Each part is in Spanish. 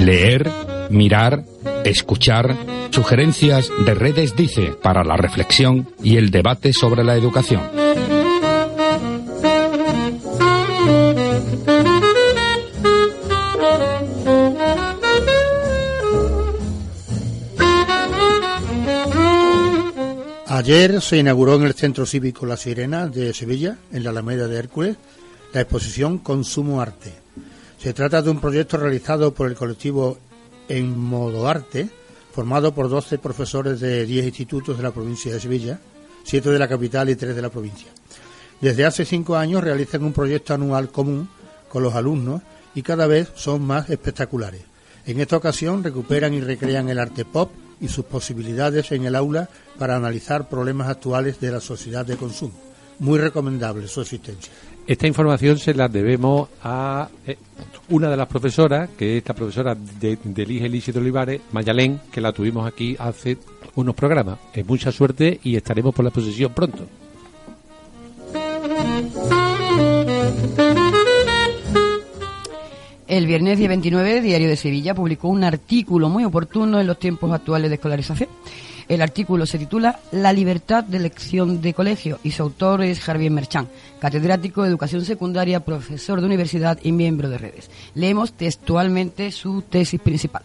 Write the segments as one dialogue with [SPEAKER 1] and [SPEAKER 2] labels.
[SPEAKER 1] Leer, mirar, escuchar, sugerencias de redes dice para la reflexión y el debate sobre la educación.
[SPEAKER 2] Ayer se inauguró en el Centro Cívico La Sirena de Sevilla, en la Alameda de Hércules, la exposición Consumo Arte. Se trata de un proyecto realizado por el colectivo En Modo Arte, formado por 12 profesores de 10 institutos de la provincia de Sevilla, 7 de la capital y 3 de la provincia. Desde hace 5 años realizan un proyecto anual común con los alumnos y cada vez son más espectaculares. En esta ocasión recuperan y recrean el arte pop y sus posibilidades en el aula para analizar problemas actuales de la sociedad de consumo. Muy recomendable su existencia.
[SPEAKER 3] Esta información se la debemos a eh, una de las profesoras, que es la profesora de, del IGE de Olivares, Mayalén, que la tuvimos aquí hace unos programas. Es mucha suerte y estaremos por la exposición pronto.
[SPEAKER 4] El viernes día 29, Diario de Sevilla publicó un artículo muy oportuno en los tiempos actuales de escolarización. El artículo se titula La libertad de elección de colegio y su autor es Javier Merchán, catedrático de educación secundaria, profesor de universidad y miembro de redes. Leemos textualmente su tesis principal.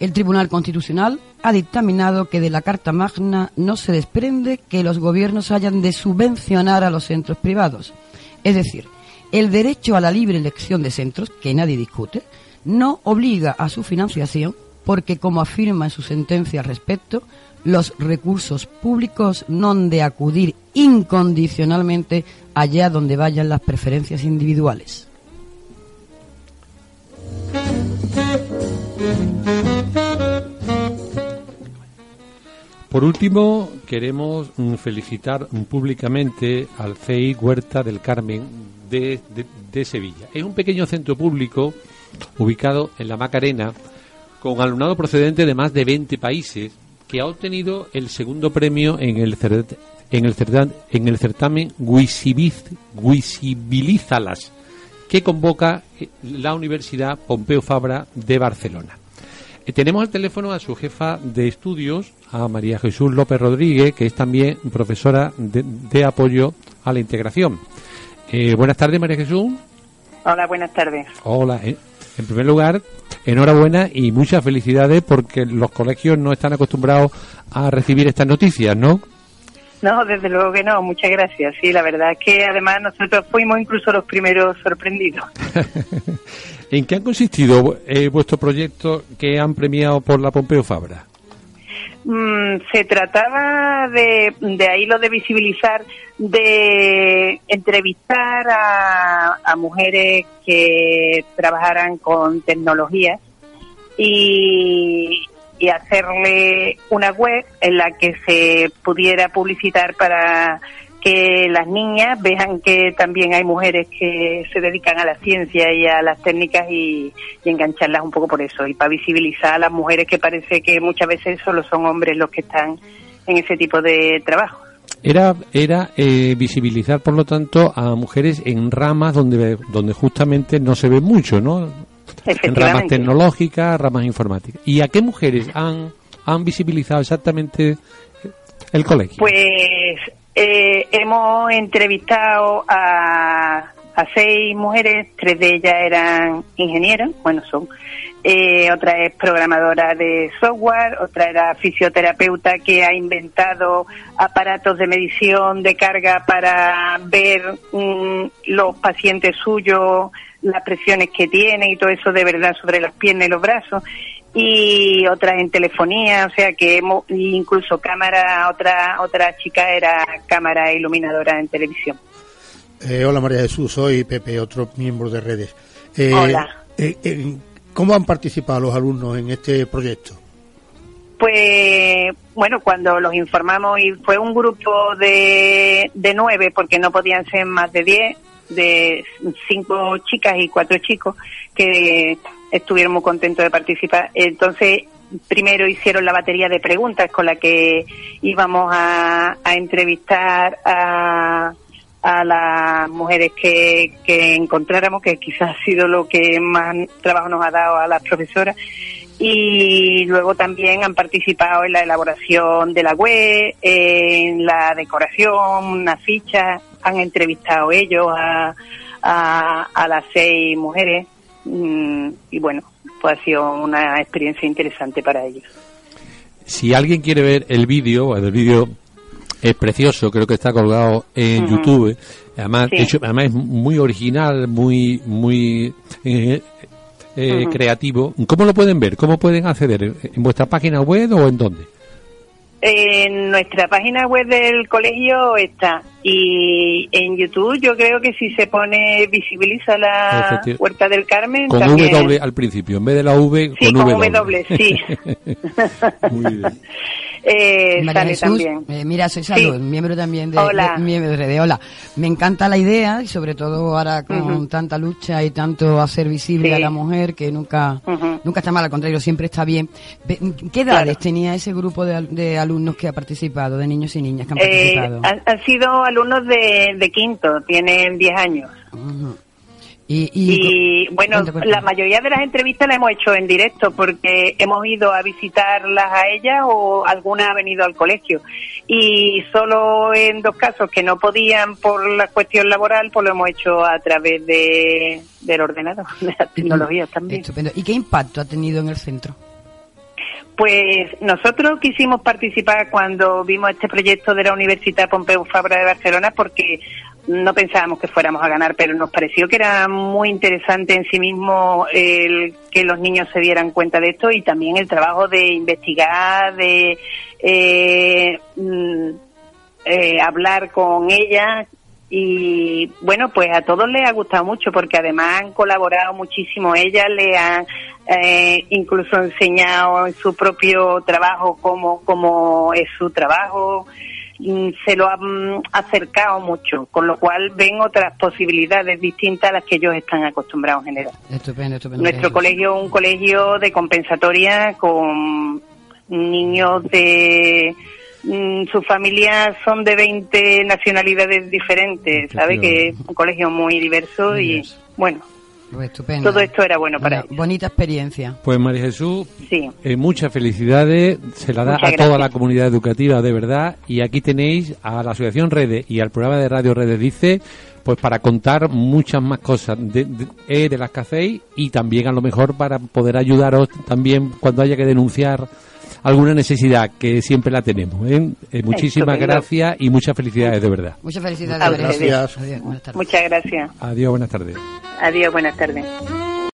[SPEAKER 4] El Tribunal Constitucional ha dictaminado que de la Carta Magna no se desprende que los gobiernos hayan de subvencionar a los centros privados. Es decir, el derecho a la libre elección de centros, que nadie discute, no obliga a su financiación porque, como afirma en su sentencia al respecto, los recursos públicos no han de acudir incondicionalmente allá donde vayan las preferencias individuales.
[SPEAKER 3] Por último, queremos felicitar públicamente al CEI Huerta del Carmen de, Sevilla. Es un pequeño centro público ubicado en la Macarena con alumnado procedente de más de 20 países que ha obtenido el segundo premio en el, en el, certamen, en el certamen Visibilízalas que convoca eh, la Universidad Pompeu Fabra de Barcelona. Eh, tenemos al teléfono a su jefa de estudios, a María Jesús López Rodríguez, que es también profesora de apoyo a la integración. Eh, buenas tardes, María Jesús.
[SPEAKER 5] Hola, buenas tardes.
[SPEAKER 3] Hola. Eh, en primer lugar, enhorabuena y muchas felicidades porque los colegios no están acostumbrados a recibir estas noticias, ¿no?
[SPEAKER 5] No, desde luego que no, muchas gracias. Sí, la verdad es que además nosotros fuimos incluso los primeros sorprendidos.
[SPEAKER 3] ¿En qué ha consistido eh, vuestro proyecto que han premiado por la Pompeo Fabra?
[SPEAKER 5] Mm, se trataba de, de ahí lo de visibilizar, de entrevistar a, a mujeres que trabajaran con tecnologías y hacerle una web en la que se pudiera publicitar para que las niñas vean que también hay mujeres que se dedican a la ciencia y a las técnicas y, engancharlas un poco por eso y para visibilizar a las mujeres que parece que muchas veces solo son hombres los que están en ese tipo de trabajo.
[SPEAKER 3] Era, era eh, visibilizar, por lo tanto, a mujeres en ramas donde, donde justamente no se ve mucho, ¿no? En ramas tecnológicas, ramas informáticas. ¿Y a qué mujeres han, han visibilizado exactamente el colegio?
[SPEAKER 5] Pues eh, hemos entrevistado a, seis mujeres, tres de ellas eran ingenieras, bueno, son. Eh, otra es programadora de software, otra era fisioterapeuta que ha inventado aparatos de medición de carga para ver mm, los pacientes suyos, las presiones que tienen y todo eso de verdad sobre las piernas y los brazos y otras en telefonía, o sea que hemos, incluso cámara, otra otra chica era cámara iluminadora en televisión.
[SPEAKER 2] Eh, hola María Jesús, soy Pepe, otro miembro de redes.
[SPEAKER 5] Eh, hola.
[SPEAKER 2] Eh, ¿Cómo han participado los alumnos en este proyecto?
[SPEAKER 5] Pues bueno, cuando los informamos y fue un grupo de, de nueve, porque no podían ser más de diez, de cinco chicas y cuatro chicos, que estuvieron muy contentos de participar. Entonces, primero hicieron la batería de preguntas con la que íbamos a, entrevistar a, las mujeres que, que encontráramos, que quizás ha sido lo que más trabajo nos ha dado a las profesoras. Y luego también han participado en la elaboración de la web, en la decoración, una ficha, han entrevistado ellos a, a, a las seis mujeres. Mm, y bueno, pues ha sido una experiencia interesante para ellos.
[SPEAKER 3] Si alguien quiere ver el vídeo, el vídeo es precioso, creo que está colgado en. YouTube. Además,
[SPEAKER 5] Sí.
[SPEAKER 3] hecho- además es muy original, muy muy eh, eh, creativo. ¿Cómo lo pueden ver? ¿Cómo pueden acceder? ¿En vuestra página web o en dónde?
[SPEAKER 5] En nuestra página web del colegio está y en YouTube yo creo que si se pone visibiliza la Huerta del Carmen
[SPEAKER 3] Con
[SPEAKER 5] también.
[SPEAKER 3] W al principio, en vez de la V,
[SPEAKER 5] Sí,
[SPEAKER 3] con
[SPEAKER 5] con
[SPEAKER 3] W.
[SPEAKER 5] W, sí.
[SPEAKER 3] Muy bien.
[SPEAKER 5] Eh,
[SPEAKER 4] María
[SPEAKER 5] sale
[SPEAKER 4] Jesús,
[SPEAKER 5] también.
[SPEAKER 4] eh, mira, soy Salud,
[SPEAKER 5] Sí.
[SPEAKER 4] miembro también de,
[SPEAKER 5] Hola.
[SPEAKER 4] de- miembro de Hola. Me encanta la idea y sobre todo ahora con tanta lucha y tanto hacer visible
[SPEAKER 5] Sí.
[SPEAKER 4] a la mujer que nunca nunca está mal, al contrario, siempre está bien. ¿Qué edades tenía ese grupo de, de alumnos que ha participado, de niños y niñas que han
[SPEAKER 5] Eh,
[SPEAKER 4] participado?
[SPEAKER 5] han, han sido alumnos de, de quinto, tienen 10 años.
[SPEAKER 4] Y, y-
[SPEAKER 5] Y bueno, la mayoría de las entrevistas las hemos hecho en directo porque hemos ido a visitarlas a ellas o alguna ha venido al colegio. Y solo en dos casos que no podían por la cuestión laboral, pues lo hemos hecho a través de, del ordenador, de las tecnologías también.
[SPEAKER 4] Estupendo. ¿Y qué impacto ha tenido en el centro?
[SPEAKER 5] Pues nosotros quisimos participar cuando vimos este proyecto de la Universidad Pompeu Fabra de Barcelona porque no pensábamos que fuéramos a ganar, pero nos pareció que era muy interesante en sí mismo el que los niños se dieran cuenta de esto y también el trabajo de investigar, de eh, mm, eh, hablar con ellas y bueno, pues a todos les ha gustado mucho porque además han colaborado muchísimo. Ellas le han eh, incluso enseñado en su propio trabajo cómo, cómo es su trabajo. Mm, Se lo han acercado mucho, con lo cual ven otras posibilidades distintas a las que ellos están acostumbrados en.
[SPEAKER 4] Estupendo, estupendo.
[SPEAKER 5] Nuestro colegio es un colegio de compensatoria con niños de mm, sus familias son de 20 nacionalidades diferentes, ¿sabe? Que es un colegio muy diverso
[SPEAKER 4] Muy
[SPEAKER 5] y bueno,
[SPEAKER 4] Pues estupendo.
[SPEAKER 5] todo esto era bueno para ellos.
[SPEAKER 4] bonita experiencia.
[SPEAKER 3] Pues María Jesús,
[SPEAKER 5] Sí.
[SPEAKER 3] eh, muchas felicidades, se la da
[SPEAKER 5] Muchas
[SPEAKER 3] a toda
[SPEAKER 5] gracias.
[SPEAKER 3] la comunidad educativa de verdad y aquí tenéis a la Asociación Redes y al programa de Radio Redes Dice pues para contar muchas más cosas de, de, eh, de las que hacéis y también a lo mejor para poder ayudaros también cuando haya que denunciar alguna necesidad que siempre la tenemos. ¿eh? Eh, muchísimas
[SPEAKER 5] Estupendo.
[SPEAKER 3] gracias y muchas felicidades de verdad.
[SPEAKER 4] Muchas felicidades. Adiós, buenas tardes.
[SPEAKER 5] Muchas gracias.
[SPEAKER 3] Adiós, buenas tardes.
[SPEAKER 5] Adiós, buenas tardes.